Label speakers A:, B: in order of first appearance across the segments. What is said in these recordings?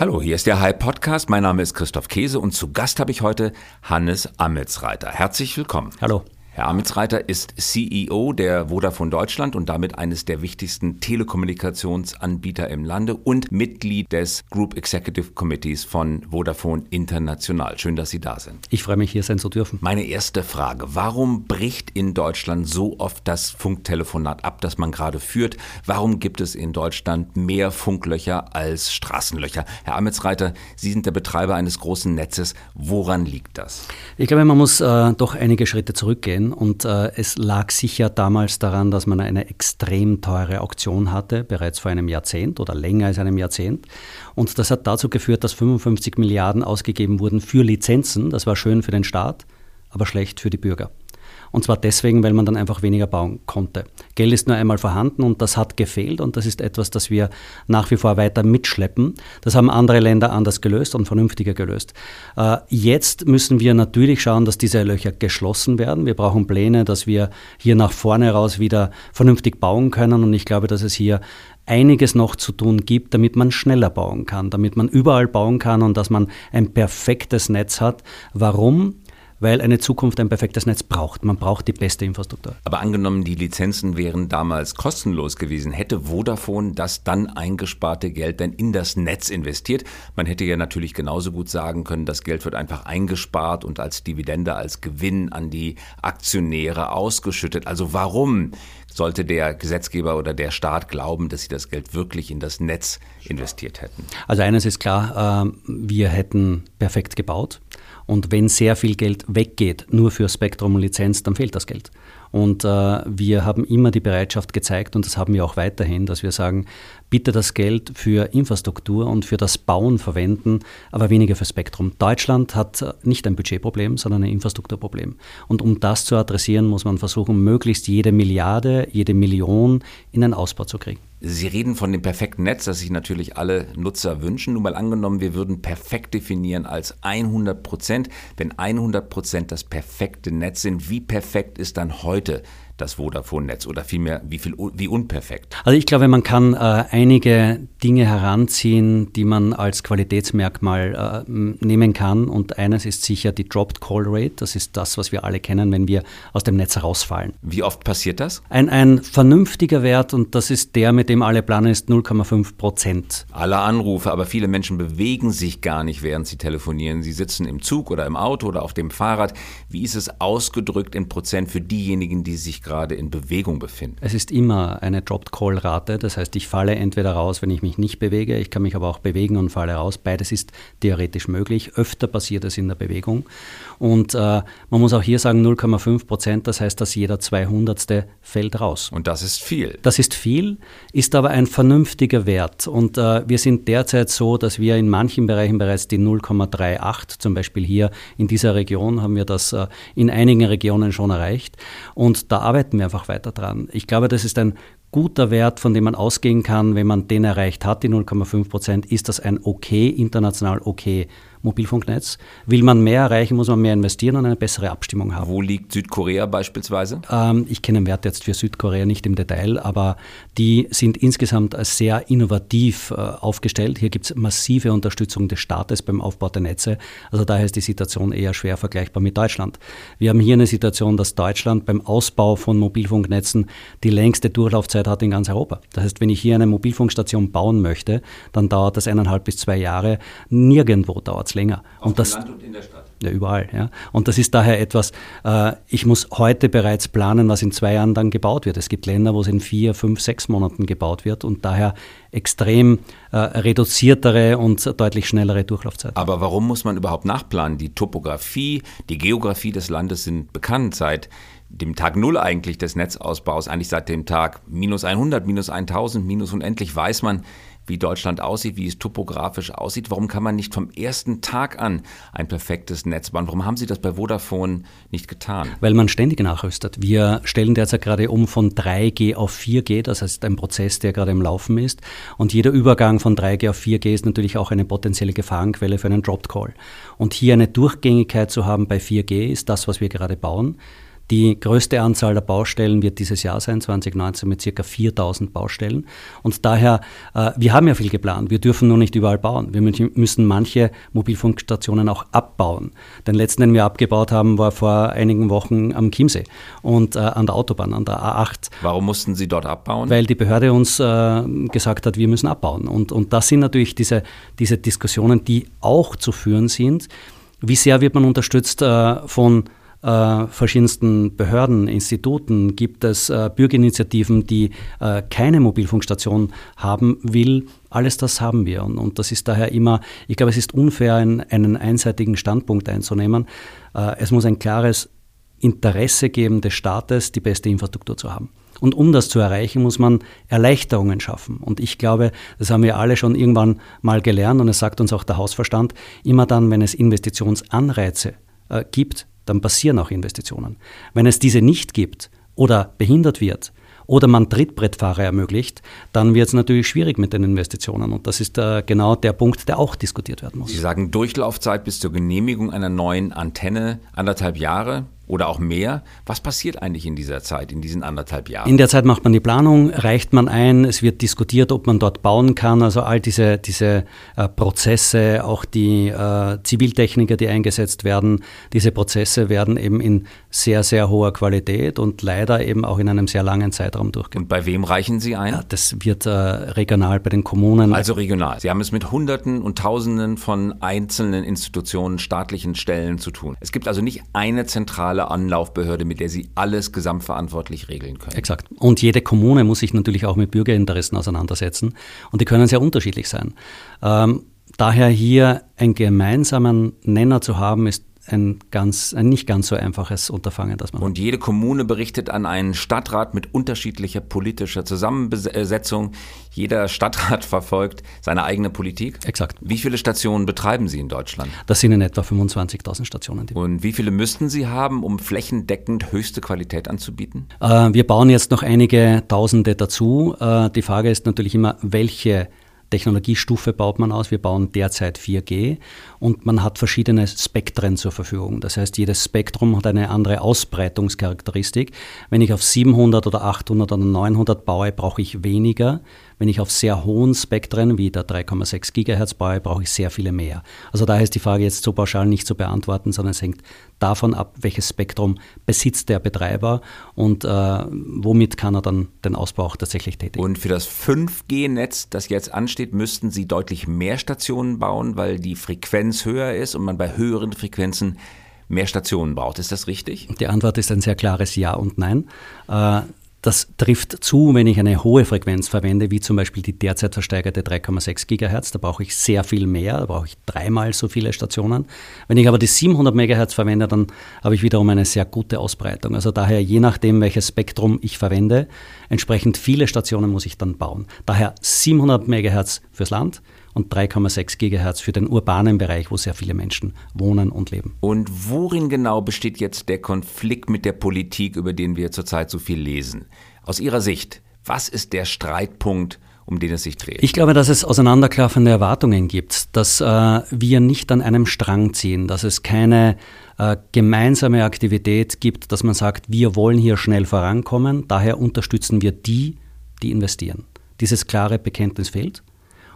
A: Hallo, hier ist der High Podcast. Mein Name ist Christoph Käse und zu Gast habe ich heute Hannes Amelsreiter. Herzlich willkommen.
B: Hallo.
A: Herr Amitsreiter ist CEO der Vodafone Deutschland und damit eines der wichtigsten Telekommunikationsanbieter im Lande und Mitglied des Group Executive Committees von Vodafone International. Schön, dass Sie da sind.
B: Ich freue mich, hier sein zu dürfen.
A: Meine erste Frage. Warum bricht in Deutschland so oft das Funktelefonat ab, das man gerade führt? Warum gibt es in Deutschland mehr Funklöcher als Straßenlöcher? Herr Amitsreiter, Sie sind der Betreiber eines großen Netzes. Woran liegt das?
B: Ich glaube, man muss äh, doch einige Schritte zurückgehen und äh, es lag sicher damals daran, dass man eine extrem teure Auktion hatte, bereits vor einem Jahrzehnt oder länger als einem Jahrzehnt. Und das hat dazu geführt, dass 55 Milliarden ausgegeben wurden für Lizenzen. Das war schön für den Staat, aber schlecht für die Bürger. Und zwar deswegen, weil man dann einfach weniger bauen konnte. Geld ist nur einmal vorhanden und das hat gefehlt und das ist etwas, das wir nach wie vor weiter mitschleppen. Das haben andere Länder anders gelöst und vernünftiger gelöst. Äh, jetzt müssen wir natürlich schauen, dass diese Löcher geschlossen werden. Wir brauchen Pläne, dass wir hier nach vorne raus wieder vernünftig bauen können und ich glaube, dass es hier einiges noch zu tun gibt, damit man schneller bauen kann, damit man überall bauen kann und dass man ein perfektes Netz hat. Warum? Weil eine Zukunft ein perfektes Netz braucht. Man braucht die beste Infrastruktur.
A: Aber angenommen, die Lizenzen wären damals kostenlos gewesen, hätte Vodafone das dann eingesparte Geld denn in das Netz investiert? Man hätte ja natürlich genauso gut sagen können, das Geld wird einfach eingespart und als Dividende, als Gewinn an die Aktionäre ausgeschüttet. Also warum sollte der Gesetzgeber oder der Staat glauben, dass sie das Geld wirklich in das Netz investiert hätten?
B: Also eines ist klar, äh, wir hätten perfekt gebaut. Und wenn sehr viel Geld weggeht, nur für Spektrum und Lizenz, dann fehlt das Geld. Und äh, wir haben immer die Bereitschaft gezeigt, und das haben wir auch weiterhin, dass wir sagen, bitte das Geld für Infrastruktur und für das Bauen verwenden, aber weniger für Spektrum. Deutschland hat äh, nicht ein Budgetproblem, sondern ein Infrastrukturproblem. Und um das zu adressieren, muss man versuchen, möglichst jede Milliarde, jede Million in einen Ausbau zu kriegen.
A: Sie reden von dem perfekten Netz, das sich natürlich alle Nutzer wünschen. Nur mal angenommen, wir würden perfekt definieren als 100 Prozent. Wenn 100 Prozent das perfekte Netz sind, wie perfekt ist dann heute das Vodafone-Netz oder vielmehr wie, viel, wie unperfekt?
B: Also ich glaube, man kann äh, einige Dinge heranziehen, die man als Qualitätsmerkmal äh, nehmen kann und eines ist sicher die Dropped Call Rate. Das ist das, was wir alle kennen, wenn wir aus dem Netz herausfallen.
A: Wie oft passiert das?
B: Ein, ein vernünftiger Wert und das ist der, mit dem alle planen, ist 0,5 Prozent.
A: Alle Anrufe, aber viele Menschen bewegen sich gar nicht, während sie telefonieren. Sie sitzen im Zug oder im Auto oder auf dem Fahrrad. Wie ist es ausgedrückt in Prozent für diejenigen, die sich gerade in Bewegung befinden?
B: Es ist immer eine Dropped-Call-Rate. Das heißt, ich falle entweder raus, wenn ich mich nicht bewege, ich kann mich aber auch bewegen und falle raus. Beides ist theoretisch möglich. Öfter passiert es in der Bewegung. Und äh, man muss auch hier sagen 0,5 Prozent, das heißt, dass jeder 200. fällt raus.
A: Und das ist viel.
B: Das ist viel, ist aber ein vernünftiger Wert. Und äh, wir sind derzeit so, dass wir in manchen Bereichen bereits die 0,38, zum Beispiel hier in dieser Region haben wir das äh, in einigen Regionen schon erreicht. Und da arbeiten wir einfach weiter dran. Ich glaube, das ist ein guter Wert, von dem man ausgehen kann, wenn man den erreicht hat, die 0,5 Prozent, ist das ein okay, international okay Mobilfunknetz. Will man mehr erreichen, muss man mehr investieren und eine bessere Abstimmung haben.
A: Wo liegt Südkorea beispielsweise?
B: Ähm, ich kenne den Wert jetzt für Südkorea nicht im Detail, aber die sind insgesamt sehr innovativ äh, aufgestellt. Hier gibt es massive Unterstützung des Staates beim Aufbau der Netze. Also daher ist die Situation eher schwer vergleichbar mit Deutschland. Wir haben hier eine Situation, dass Deutschland beim Ausbau von Mobilfunknetzen die längste Durchlaufzeit hat in ganz Europa. Das heißt, wenn ich hier eine Mobilfunkstation bauen möchte, dann dauert das eineinhalb bis zwei Jahre. Nirgendwo dauert es länger.
A: Auf und das, Land und in der Stadt?
B: Ja, überall. Ja. Und das ist daher etwas, äh, ich muss heute bereits planen, was in zwei Jahren dann gebaut wird. Es gibt Länder, wo es in vier, fünf, sechs Monaten gebaut wird und daher extrem äh, reduziertere und deutlich schnellere Durchlaufzeiten.
A: Aber warum muss man überhaupt nachplanen? Die Topografie, die Geografie des Landes sind bekannt seit dem Tag Null eigentlich des Netzausbaus, eigentlich seit dem Tag minus 100, minus 1000, minus unendlich weiß man, wie Deutschland aussieht, wie es topografisch aussieht. Warum kann man nicht vom ersten Tag an ein perfektes Netz bauen? Warum haben Sie das bei Vodafone nicht getan?
B: Weil man ständig nachrüstet. Wir stellen derzeit gerade um von 3G auf 4G. Das heißt, ein Prozess, der gerade im Laufen ist. Und jeder Übergang von 3G auf 4G ist natürlich auch eine potenzielle Gefahrenquelle für einen Dropped Call. Und hier eine Durchgängigkeit zu haben bei 4G ist das, was wir gerade bauen. Die größte Anzahl der Baustellen wird dieses Jahr sein, 2019 mit circa 4000 Baustellen. Und daher, äh, wir haben ja viel geplant. Wir dürfen nur nicht überall bauen. Wir müssen manche Mobilfunkstationen auch abbauen. Den letzten, den wir abgebaut haben, war vor einigen Wochen am Chiemsee und äh, an der Autobahn, an der A8.
A: Warum mussten Sie dort abbauen?
B: Weil die Behörde uns äh, gesagt hat, wir müssen abbauen. Und, und das sind natürlich diese, diese Diskussionen, die auch zu führen sind. Wie sehr wird man unterstützt von äh, verschiedensten Behörden, Instituten? Gibt es äh, Bürgerinitiativen, die äh, keine Mobilfunkstation haben will? Alles das haben wir. Und, und, das ist daher immer, ich glaube, es ist unfair, einen, einen einseitigen Standpunkt einzunehmen. Äh, es muss ein klares Interesse geben des Staates, die beste Infrastruktur zu haben. Und um das zu erreichen, muss man Erleichterungen schaffen. Und ich glaube, das haben wir alle schon irgendwann mal gelernt und es sagt uns auch der Hausverstand, immer dann, wenn es Investitionsanreize äh, gibt, dann passieren auch Investitionen. Wenn es diese nicht gibt oder behindert wird, oder man Trittbrettfahrer ermöglicht, dann wird es natürlich schwierig mit den Investitionen. Und das ist äh, genau der Punkt, der auch diskutiert werden muss.
A: Sie sagen Durchlaufzeit bis zur Genehmigung einer neuen Antenne anderthalb Jahre oder auch mehr. Was passiert eigentlich in dieser Zeit, in diesen anderthalb Jahren?
B: In der Zeit macht man die Planung, reicht man ein, es wird diskutiert, ob man dort bauen kann. Also all diese, diese äh, Prozesse, auch die äh, Ziviltechniker, die eingesetzt werden, diese Prozesse werden eben in sehr, sehr hoher Qualität und leider eben auch in einem sehr langen Zeitraum durchgeführt.
A: Und bei wem reichen Sie ein? Ja,
B: das wird äh, regional bei den Kommunen.
A: Also regional. Sie haben es mit Hunderten und Tausenden von einzelnen Institutionen, staatlichen Stellen zu tun. Es gibt also nicht eine zentrale zentrale Anlaufbehörde, mit der Sie alles gesamtverantwortlich regeln können.
B: Exakt. Und jede Kommune muss sich natürlich auch mit Bürgerinteressen auseinandersetzen. Und die können sehr unterschiedlich sein. Ähm, daher hier einen gemeinsamen Nenner zu haben, ist ein, ganz, ein nicht ganz so einfaches Unterfangen. Dass man
A: Und jede Kommune berichtet an einen Stadtrat mit unterschiedlicher politischer Zusammensetzung. Jeder Stadtrat verfolgt seine eigene Politik.
B: Exakt.
A: Wie viele Stationen betreiben Sie in Deutschland?
B: Das sind in etwa 25.000 Stationen.
A: Und wie viele müssten Sie haben, um flächendeckend höchste Qualität anzubieten?
B: Äh, wir bauen jetzt noch einige Tausende dazu. Äh, die Frage ist natürlich immer, welche Technologiestufe baut man aus. Wir bauen derzeit 4G und man hat verschiedene Spektren zur Verfügung. Das heißt, jedes Spektrum hat eine andere Ausbreitungscharakteristik. Wenn ich auf 700 oder 800 oder 900 baue, brauche ich weniger. Wenn ich auf sehr hohen Spektren wie der 3,6 Gigahertz baue, brauche ich sehr viele mehr. Also daher ist die Frage jetzt so pauschal nicht zu beantworten, sondern es hängt davon ab, welches Spektrum besitzt der Betreiber und äh, womit kann er dann den Ausbau auch tatsächlich tätigen.
A: Und für das 5G-Netz, das jetzt ansteht, müssten Sie deutlich mehr Stationen bauen, weil die Frequenz höher ist und man bei höheren Frequenzen mehr Stationen braucht. Ist das richtig?
B: Die Antwort ist ein sehr klares Ja und Nein. Äh, das trifft zu, wenn ich eine hohe Frequenz verwende, wie zum Beispiel die derzeit versteigerte 3,6 GHz. Da brauche ich sehr viel mehr, da brauche ich dreimal so viele Stationen. Wenn ich aber die 700 MHz verwende, dann habe ich wiederum eine sehr gute Ausbreitung. Also daher, je nachdem, welches Spektrum ich verwende, entsprechend viele Stationen muss ich dann bauen. Daher 700 MHz fürs Land, und 3,6 Gigahertz für den urbanen Bereich, wo sehr viele Menschen wohnen und leben.
A: Und worin genau besteht jetzt der Konflikt mit der Politik, über den wir zurzeit so viel lesen? Aus Ihrer Sicht, was ist der Streitpunkt, um den es sich dreht?
B: Ich glaube, dass es auseinanderklaffende Erwartungen gibt, dass äh, wir nicht an einem Strang ziehen, dass es keine äh, gemeinsame Aktivität gibt, dass man sagt, wir wollen hier schnell vorankommen, daher unterstützen wir die, die investieren. Dieses klare Bekenntnis fehlt.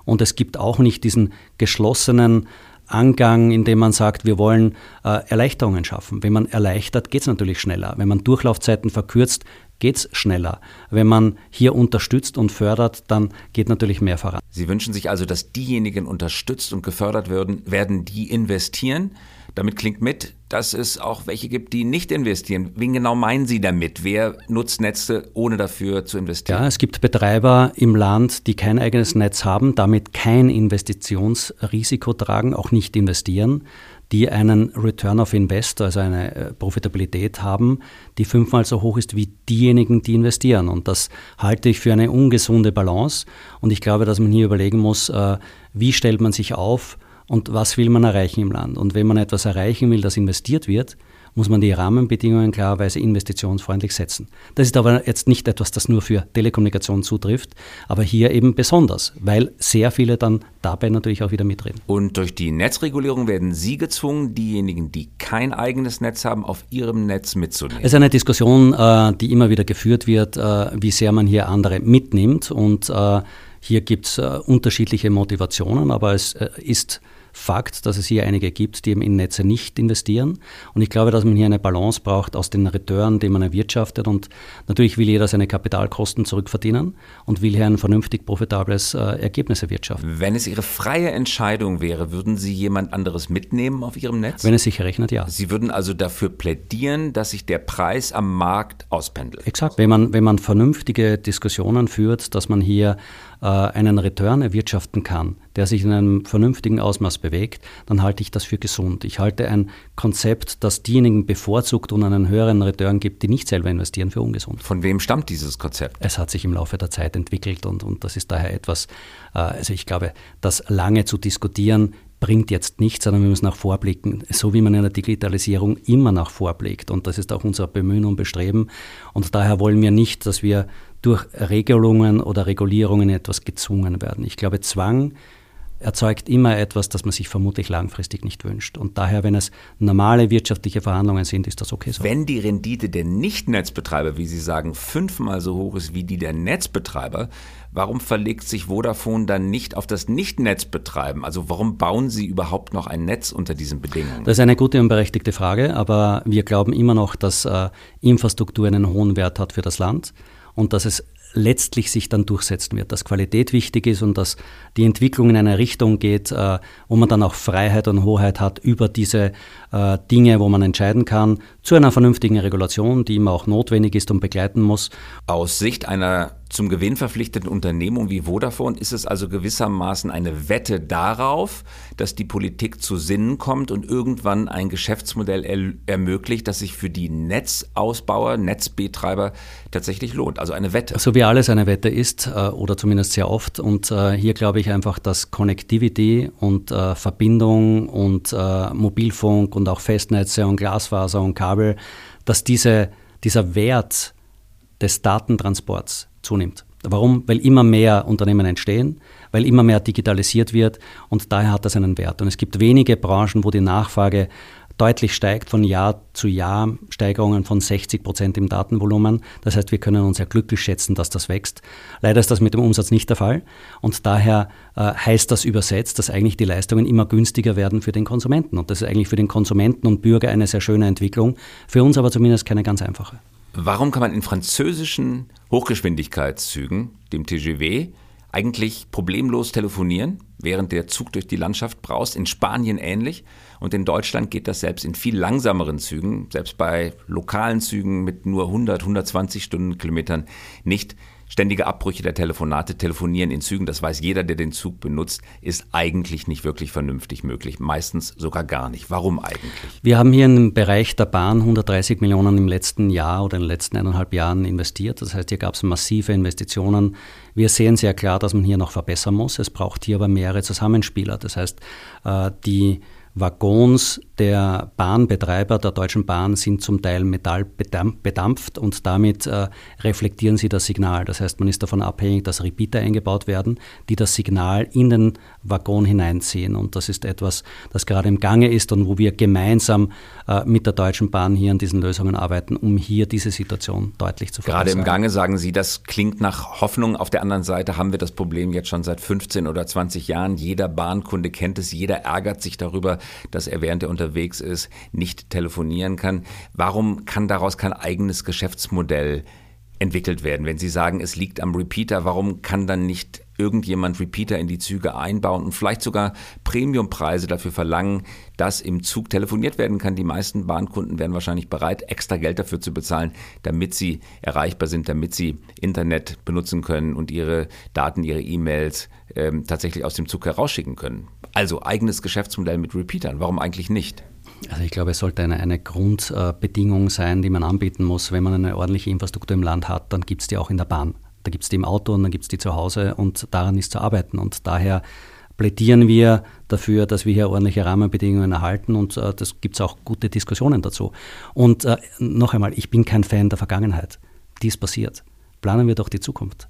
B: Und es gibt auch nicht diesen geschlossenen Angang, in dem man sagt, wir wollen äh, Erleichterungen schaffen. Wenn man erleichtert, geht es natürlich schneller. Wenn man Durchlaufzeiten verkürzt, geht es schneller. Wenn man hier unterstützt und fördert, dann geht natürlich mehr voran.
A: Sie wünschen sich also, dass diejenigen unterstützt und gefördert werden, werden die investieren. Damit klingt mit, dass es auch welche gibt, die nicht investieren. Wen genau meinen Sie damit? Wer nutzt Netze, ohne dafür zu investieren?
B: Ja, es gibt Betreiber im Land, die kein eigenes Netz haben, damit kein Investitionsrisiko tragen, auch nicht investieren, die einen Return of Invest, also eine äh, Profitabilität haben, die fünfmal so hoch ist wie diejenigen, die investieren. Und das halte ich für eine ungesunde Balance. Und ich glaube, dass man hier überlegen muss, äh, wie stellt man sich auf, und was will man erreichen im Land. Und wenn man etwas erreichen will, das investiert wird muss man die Rahmenbedingungen klarerweise investitionsfreundlich setzen. Das ist aber jetzt nicht etwas, das nur für Telekommunikation zutrifft, aber hier eben besonders, weil sehr viele dann dabei natürlich auch wieder mitreden.
A: Und durch die Netzregulierung werden Sie gezwungen, diejenigen, die kein eigenes Netz haben, auf ihrem Netz mitzunehmen.
B: Es ist eine Diskussion, äh, die immer wieder geführt wird, äh, wie sehr man hier andere mitnimmt und äh, hier gibt es unterschiedliche Motivationen, aber es ist Fakt, dass es hier einige gibt, die eben in Netze nicht investieren. Und ich glaube, dass man hier eine Balance braucht aus den Return, die man erwirtschaftet. Und natürlich will jeder seine Kapitalkosten zurückverdienen und will hier ein vernünftig profitables äh, Ergebnis erwirtschaften.
A: Wenn es Ihre freie Entscheidung wäre, würden Sie jemand anderes mitnehmen auf Ihrem Netz?
B: Wenn es sich rechnet, ja.
A: Sie würden also dafür plädieren, dass sich der Preis am Markt auspendelt.
B: Exakt. Wenn man, wenn man vernünftige Diskussionen führt, dass man hier äh, einen Return erwirtschaften kann, der sich in einem vernünftigen Ausmaß bewegt, dann halte ich das für gesund. Ich halte ein Konzept, das diejenigen bevorzugt und einen höheren Return gibt, die nicht selber investieren, für ungesund.
A: Von wem stammt dieses Konzept?
B: Es hat sich im Laufe der Zeit entwickelt und, und das ist daher etwas, äh, also ich glaube, das lange zu diskutieren, bringt jetzt nichts, sondern wir müssen auch vorblicken, so wie man in der Digitalisierung immer nach vorblickt. Und das ist auch unser Bemühen und Bestreben. Und daher wollen wir nicht, dass wir durch Regelungen oder Regulierungen etwas gezwungen werden. Ich glaube, Zwang erzeugt immer etwas, das man sich vermutlich langfristig nicht wünscht. Und daher, wenn es normale wirtschaftliche Verhandlungen sind, ist das okay so.
A: Wenn die Rendite der Nicht-Netzbetreiber, wie Sie sagen, fünfmal so hoch ist wie die der Netzbetreiber, warum verlegt sich Vodafone dann nicht auf das Nicht-Netzbetreiben? Also warum bauen Sie überhaupt noch ein Netz unter diesen Bedingungen?
B: Das ist eine gute und berechtigte Frage, aber wir glauben immer noch, dass äh, Infrastruktur einen hohen Wert hat für das Land und dass es letztlich sich dann durchsetzen wird, dass Qualität wichtig ist und dass die Entwicklung in eine Richtung geht, äh, wo man dann auch Freiheit und Hoheit hat über diese äh, Dinge, wo man entscheiden kann, zu einer vernünftigen Regulation, die immer auch notwendig ist und begleiten muss.
A: Aus Sicht einer zum Gewinn verpflichteten Unternehmung wie Vodafone ist es also gewissermaßen eine Wette darauf, dass die Politik zu Sinnen kommt und irgendwann ein Geschäftsmodell er ermöglicht, das sich für die Netzausbauer, Netzbetreiber tatsächlich lohnt. Also eine Wette.
B: So wie alles eine Wette ist, äh, oder zumindest sehr oft. Und äh, hier glaube ich einfach, dass Connectivity und äh, Verbindung und Mobilfunk und auch Festnetze und Glasfaser und Kabel, dass diese, dieser Wert des Datentransports zunimmt. Warum? Weil immer mehr Unternehmen entstehen, weil immer mehr digitalisiert wird und daher hat das einen Wert. Und es gibt wenige Branchen, wo die Nachfrage deutlich steigt, von Jahr zu Jahr Steigerungen von 60 Prozent im Datenvolumen. Das heißt, wir können uns ja glücklich schätzen, dass das wächst. Leider ist das mit dem Umsatz nicht der Fall und daher äh, heißt das übersetzt, dass eigentlich die Leistungen immer günstiger werden für den Konsumenten und das ist eigentlich für den Konsumenten und Bürger eine sehr schöne Entwicklung, für uns aber zumindest keine ganz einfache.
A: Warum kann man in französischen Hochgeschwindigkeitszügen, dem TGV, eigentlich problemlos telefonieren, während der Zug durch die Landschaft braust? In Spanien ähnlich. Und in Deutschland geht das selbst in viel langsameren Zügen, selbst bei lokalen Zügen mit nur 100, 120 Stundenkilometern nicht. Ständige Abbrüche der Telefonate, Telefonieren in Zügen, das weiß jeder, der den Zug benutzt, ist eigentlich nicht wirklich vernünftig möglich. Meistens sogar gar nicht. Warum eigentlich?
B: Wir haben hier im Bereich der Bahn 130 Millionen im letzten Jahr oder in den letzten eineinhalb Jahren investiert. Das heißt, hier gab es massive Investitionen. Wir sehen sehr klar, dass man hier noch verbessern muss. Es braucht hier aber mehrere Zusammenspieler. Das heißt, äh, die Waggons der Bahnbetreiber der Deutschen Bahn sind zum Teil metallbedampft und damit äh, reflektieren sie das Signal. Das heißt, man ist davon abhängig, dass Repeater eingebaut werden, die das Signal in den Waggon hineinziehen. Und das ist etwas, das gerade im Gange ist und wo wir gemeinsam äh, mit der Deutschen Bahn hier an diesen Lösungen arbeiten, um hier diese Situation deutlich zu
A: verändern. Gerade im Gange sagen Sie, das klingt nach Hoffnung. Auf der anderen Seite haben wir das Problem jetzt schon seit 15 oder 20 Jahren. Jeder Bahnkunde kennt es, jeder ärgert sich darüber, dass er während Unterwegs unterwegs ist, nicht telefonieren kann. Warum kann daraus kein eigenes Geschäftsmodell entwickelt werden? Wenn Sie sagen, es liegt am Repeater, warum kann dann nicht irgendjemand Repeater in die Züge einbauen und vielleicht sogar Premiumpreise dafür verlangen, dass im Zug telefoniert werden kann. Die meisten Bahnkunden wären wahrscheinlich bereit, extra Geld dafür zu bezahlen, damit sie erreichbar sind, damit sie Internet benutzen können und ihre Daten, ihre E-Mails ähm, tatsächlich aus dem Zug herausschicken können. Also eigenes Geschäftsmodell mit Repeatern. Warum eigentlich nicht?
B: Also ich glaube, es sollte eine, eine Grundbedingung sein, die man anbieten muss. Wenn man eine ordentliche Infrastruktur im Land hat, dann gibt es die auch in der Bahn. Da gibt es die im Auto und dann gibt es die zu Hause und daran ist zu arbeiten. Und daher plädieren wir dafür, dass wir hier ordentliche Rahmenbedingungen erhalten und äh, das gibt es auch gute Diskussionen dazu. Und äh, noch einmal, ich bin kein Fan der Vergangenheit. Dies passiert. Planen wir doch die Zukunft.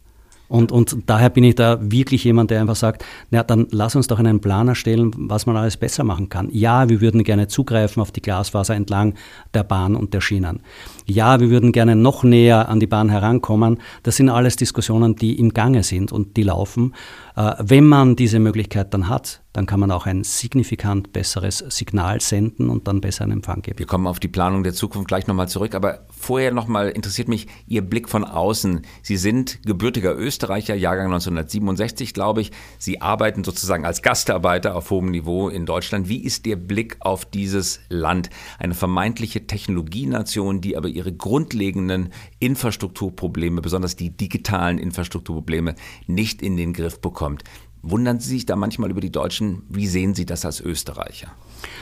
B: Und, und daher bin ich da wirklich jemand, der einfach sagt, na, dann lass uns doch einen Plan erstellen, was man alles besser machen kann. Ja, wir würden gerne zugreifen auf die Glasfaser entlang der Bahn und der Schienen. Ja, wir würden gerne noch näher an die Bahn herankommen. Das sind alles Diskussionen, die im Gange sind und die laufen. Äh, wenn man diese Möglichkeit dann hat, dann kann man auch ein signifikant besseres Signal senden und dann besser einen Empfang geben.
A: Wir kommen auf die Planung der Zukunft gleich nochmal zurück, aber vorher nochmal interessiert mich Ihr Blick von außen. Sie sind gebürtiger Österreicher, Jahrgang 1967, glaube ich. Sie arbeiten sozusagen als Gastarbeiter auf hohem Niveau in Deutschland. Wie ist Ihr Blick auf dieses Land? Eine vermeintliche Technologienation, die aber ihre grundlegenden Infrastrukturprobleme, besonders die digitalen Infrastrukturprobleme, nicht in den Griff bekommt. Wundern Sie sich da manchmal über die Deutschen? Wie sehen Sie das als Österreicher?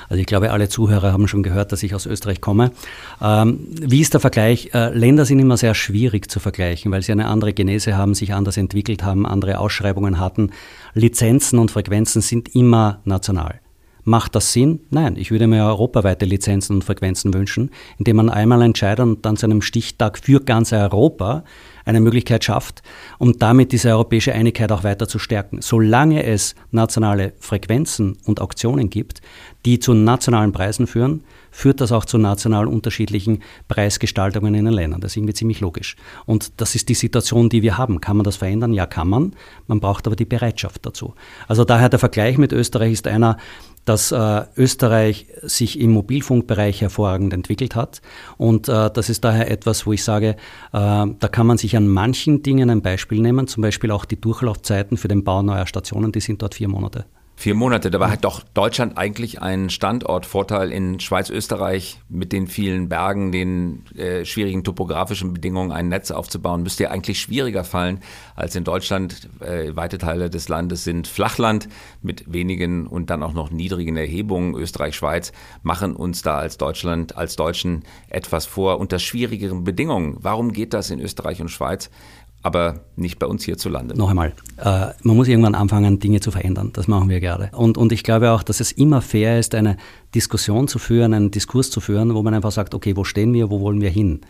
B: Also ich glaube, alle Zuhörer haben schon gehört, dass ich aus Österreich komme. Ähm, wie ist der Vergleich? Äh, Länder sind immer sehr schwierig zu vergleichen, weil sie eine andere Genese haben, sich anders entwickelt haben, andere Ausschreibungen hatten. Lizenzen und Frequenzen sind immer national. Macht das Sinn? Nein, ich würde mir europaweite Lizenzen und Frequenzen wünschen, indem man einmal entscheidet und dann zu einem Stichtag für ganz Europa eine Möglichkeit schafft, um damit diese europäische Einigkeit auch weiter zu stärken. Solange es nationale Frequenzen und Auktionen gibt, die zu nationalen Preisen führen, führt das auch zu national unterschiedlichen Preisgestaltungen in den Ländern. Das ist irgendwie ziemlich logisch. Und das ist die Situation, die wir haben. Kann man das verändern? Ja, kann man. Man braucht aber die Bereitschaft dazu. Also daher der Vergleich mit Österreich ist einer, dass äh, Österreich sich im Mobilfunkbereich hervorragend entwickelt hat. Und äh, das ist daher etwas, wo ich sage, äh, da kann man sich an manchen Dingen ein Beispiel nehmen, zum Beispiel auch die Durchlaufzeiten für den Bau neuer Stationen, die sind dort vier Monate.
A: Vier Monate, dabei hat doch Deutschland eigentlich einen Standortvorteil in Schweiz, Österreich mit den vielen Bergen, den äh, schwierigen topografischen Bedingungen, ein Netz aufzubauen, müsste ja eigentlich schwieriger fallen als in Deutschland. Äh, weite Teile des Landes sind Flachland mit wenigen und dann auch noch niedrigen Erhebungen. Österreich, Schweiz machen uns da als Deutschland, als Deutschen etwas vor unter schwierigeren Bedingungen. Warum geht das in Österreich und Schweiz? Aber nicht bei uns hierzulande.
B: Noch einmal, äh, man muss irgendwann anfangen, Dinge zu verändern. Das machen wir gerade. Und, und ich glaube auch, dass es immer fair ist, eine Diskussion zu führen, einen Diskurs zu führen, wo man einfach sagt, okay, wo stehen wir, wo wollen wir hin?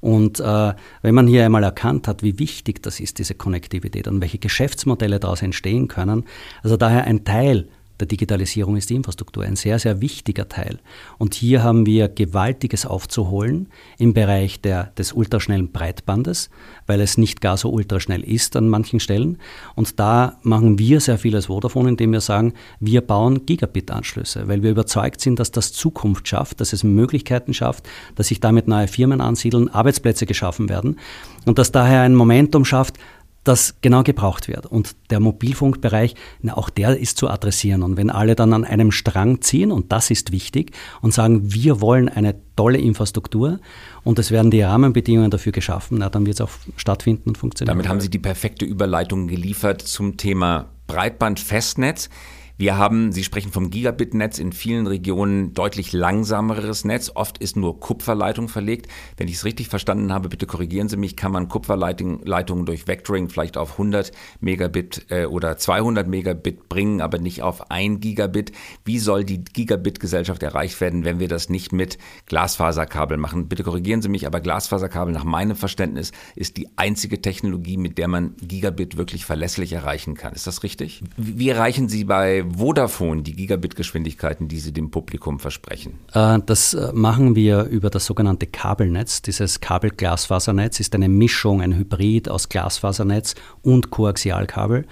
B: Und äh, wenn man hier einmal erkannt hat, wie wichtig das ist, diese Konnektivität und welche Geschäftsmodelle daraus entstehen können, also daher ein Teil der Digitalisierung ist die Infrastruktur ein sehr, sehr wichtiger Teil. Und hier haben wir Gewaltiges aufzuholen im Bereich der, des ultraschnellen Breitbandes, weil es nicht gar so ultraschnell ist an manchen Stellen. Und da machen wir sehr viel als Vodafone, indem wir sagen, wir bauen Gigabit-Anschlüsse, weil wir überzeugt sind, dass das Zukunft schafft, dass es Möglichkeiten schafft, dass sich damit neue Firmen ansiedeln, Arbeitsplätze geschaffen werden und dass daher ein Momentum schafft, das genau gebraucht wird. Und der Mobilfunkbereich, na, auch der ist zu adressieren. Und wenn alle dann an einem Strang ziehen, und das ist wichtig, und sagen, wir wollen eine tolle Infrastruktur und es werden die Rahmenbedingungen dafür geschaffen, na, dann wird es auch stattfinden und funktionieren.
A: Damit haben Sie die perfekte Überleitung geliefert zum Thema Breitbandfestnetz. Wir haben, Sie sprechen vom Gigabit-Netz, in vielen Regionen deutlich langsameres Netz. Oft ist nur Kupferleitung verlegt. Wenn ich es richtig verstanden habe, bitte korrigieren Sie mich, kann man Kupferleitungen durch Vectoring vielleicht auf 100 Megabit äh, oder 200 Megabit bringen, aber nicht auf 1 Gigabit. Wie soll die Gigabit-Gesellschaft erreicht werden, wenn wir das nicht mit Glasfaserkabel machen? Bitte korrigieren Sie mich, aber Glasfaserkabel nach meinem Verständnis ist die einzige Technologie, mit der man Gigabit wirklich verlässlich erreichen kann. Ist das richtig? Wie erreichen Sie bei Vodafone die Gigabit-Geschwindigkeiten, die Sie dem Publikum versprechen?
B: Äh, das äh, machen wir über das sogenannte Kabelnetz. Dieses Kabelglasfasernetz ist eine Mischung, ein Hybrid aus Glasfasernetz und Koaxialkabel.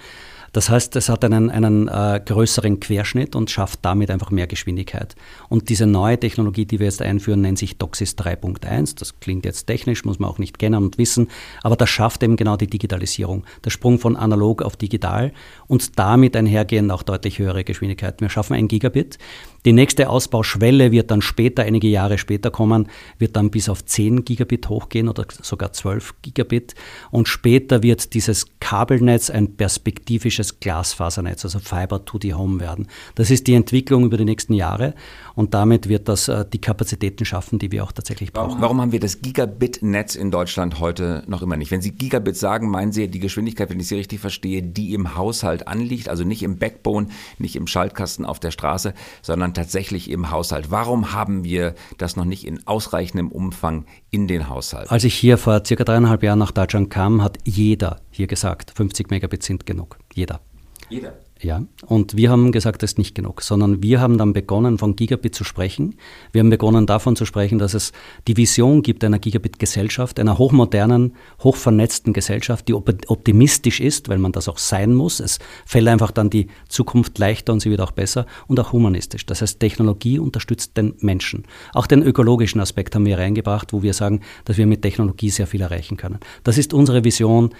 B: Das heißt, es hat einen, einen äh, größeren Querschnitt und schafft damit einfach mehr Geschwindigkeit. Und diese neue Technologie, die wir jetzt einführen, nennt sich DOCSIS 3.1. Das klingt jetzt technisch, muss man auch nicht kennen und wissen, aber das schafft eben genau die Digitalisierung. Der Sprung von analog auf digital und damit einhergehend auch deutlich höhere Geschwindigkeiten. Wir schaffen ein Gigabit. Die nächste Ausbauschwelle wird dann später, einige Jahre später kommen, wird dann bis auf 10 Gigabit hochgehen oder sogar 12 Gigabit. Und später wird dieses Kabelnetz ein perspektivisches Glasfasernetz, also Fiber to the Home werden. Das ist die Entwicklung über die nächsten Jahre und damit wird das äh, die Kapazitäten schaffen, die wir auch tatsächlich brauchen.
A: Warum, warum haben wir das Gigabit-Netz in Deutschland heute noch immer nicht? Wenn Sie Gigabit sagen, meinen Sie die Geschwindigkeit, wenn ich Sie richtig verstehe, die im Haushalt anliegt, also nicht im Backbone, nicht im Schaltkasten auf der Straße, sondern tatsächlich im Haushalt. Warum haben wir das noch nicht in ausreichendem Umfang in den Haushalt?
B: Als ich hier vor circa dreieinhalb Jahren nach Deutschland kam, hat jeder hier gesagt, 50 Megabit sind genug. Jeder.
A: Jeder.
B: Ja, und wir haben gesagt, das ist nicht genug, sondern wir haben dann begonnen, von Gigabit zu sprechen. Wir haben begonnen, davon zu sprechen, dass es die Vision gibt einer Gigabit-Gesellschaft, einer hochmodernen, hochvernetzten Gesellschaft, die optimistisch ist, weil man das auch sein muss. Es fällt einfach dann die Zukunft leichter und sie wird auch besser und auch humanistisch. Das heißt, Technologie unterstützt den Menschen. Auch den ökologischen Aspekt haben wir reingebracht, wo wir sagen, dass wir mit Technologie sehr viel erreichen können. Das ist unsere Vision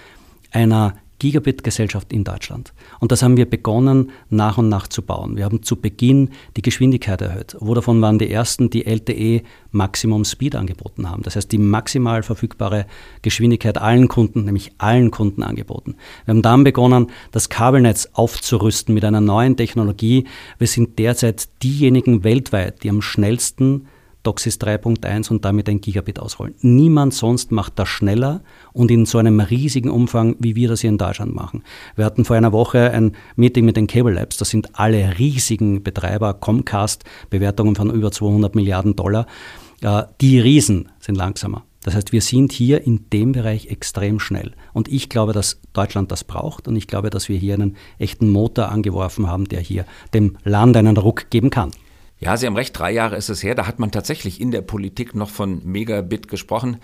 B: einer Gigabit-Gesellschaft in Deutschland. Und das haben wir begonnen, nach und nach zu bauen. Wir haben zu Beginn die Geschwindigkeit erhöht. Vodafone waren die ersten, die LTE Maximum Speed angeboten haben. Das heißt, die maximal verfügbare Geschwindigkeit allen Kunden, nämlich allen Kunden angeboten. Wir haben dann begonnen, das Kabelnetz aufzurüsten mit einer neuen Technologie. Wir sind derzeit diejenigen weltweit, die am schnellsten DOCSIS 3.1 und damit ein Gigabit ausrollen. Niemand sonst macht das schneller und in so einem riesigen Umfang, wie wir das hier in Deutschland machen. Wir hatten vor einer Woche ein Meeting mit den Cable Labs. Das sind alle riesigen Betreiber, Comcast, Bewertungen von über 200 Milliarden Dollar. Die Riesen sind langsamer. Das heißt, wir sind hier in dem Bereich extrem schnell. Und ich glaube, dass Deutschland das braucht und ich glaube, dass wir hier einen echten Motor angeworfen haben, der hier dem Land einen Ruck geben kann.
A: Ja, Sie haben recht, drei Jahre ist es her. Da hat man tatsächlich in der Politik noch von Megabit gesprochen.